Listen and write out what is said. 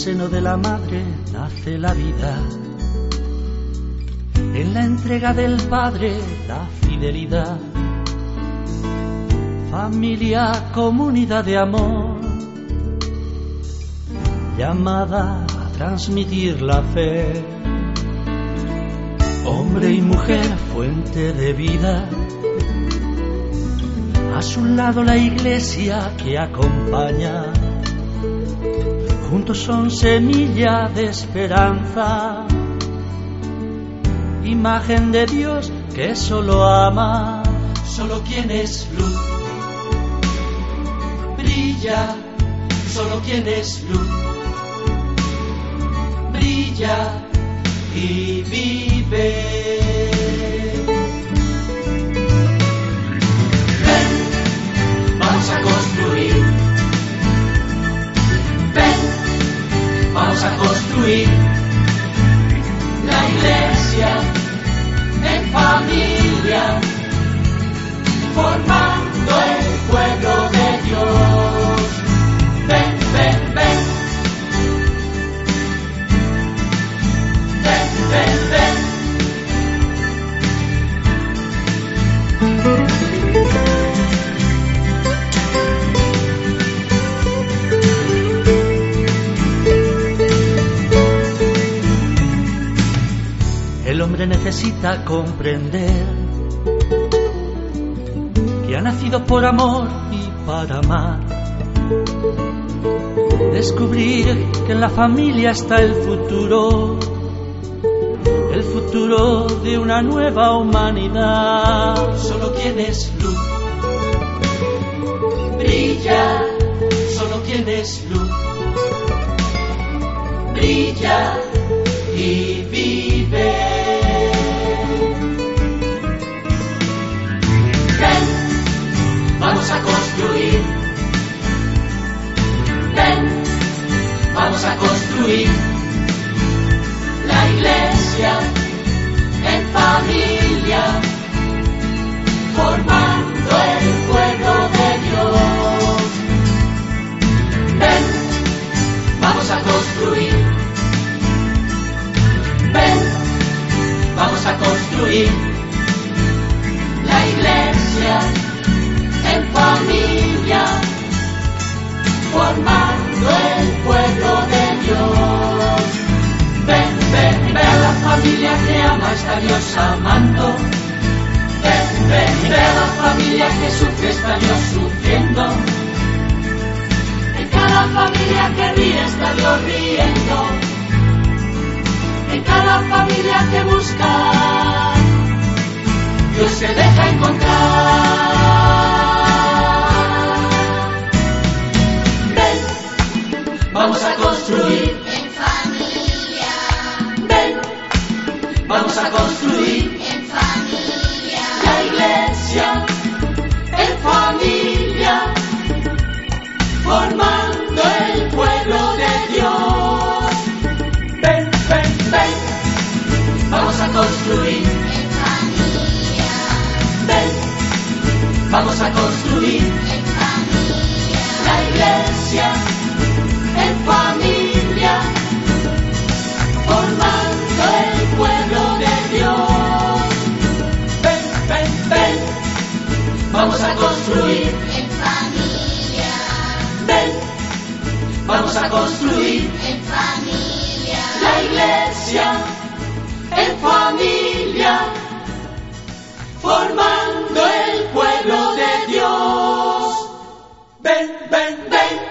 seno de la madre nace la vida. En la entrega del padre la fidelidad. Familia, comunidad de amor, llamada a transmitir la fe. Hombre y mujer, fuente de vida. A su lado la iglesia que acompaña juntos son semilla de esperanza, imagen de Dios que solo ama, solo quien es luz, brilla, solo quien es luz, brilla y vive. Formando el pueblo de Dios. Ven, ven, ven. Ven, ven, ven. El hombre necesita comprender que ha nacido por amor y para amar. Descubrir que en la familia está el futuro, el futuro de una nueva humanidad. Solo es luz brilla, solo es luz brilla y vive. La iglesia en familia, formando el pueblo de Dios. Ven, ven, ve a la familia que ama, está Dios amando. Ven, ven, ve a la familia que sufre, está Dios sufriendo. En cada familia que ríe, está vamos a construir en familia. La iglesia en familia, formando el pueblo de Dios. Ven, ven, ven, vamos a construir en familia. Ven, vamos a construir vamos a construir en familia. Ven, vamos a construir en familia. La iglesia en familia, formando el pueblo de Dios. Ven, ven, ven.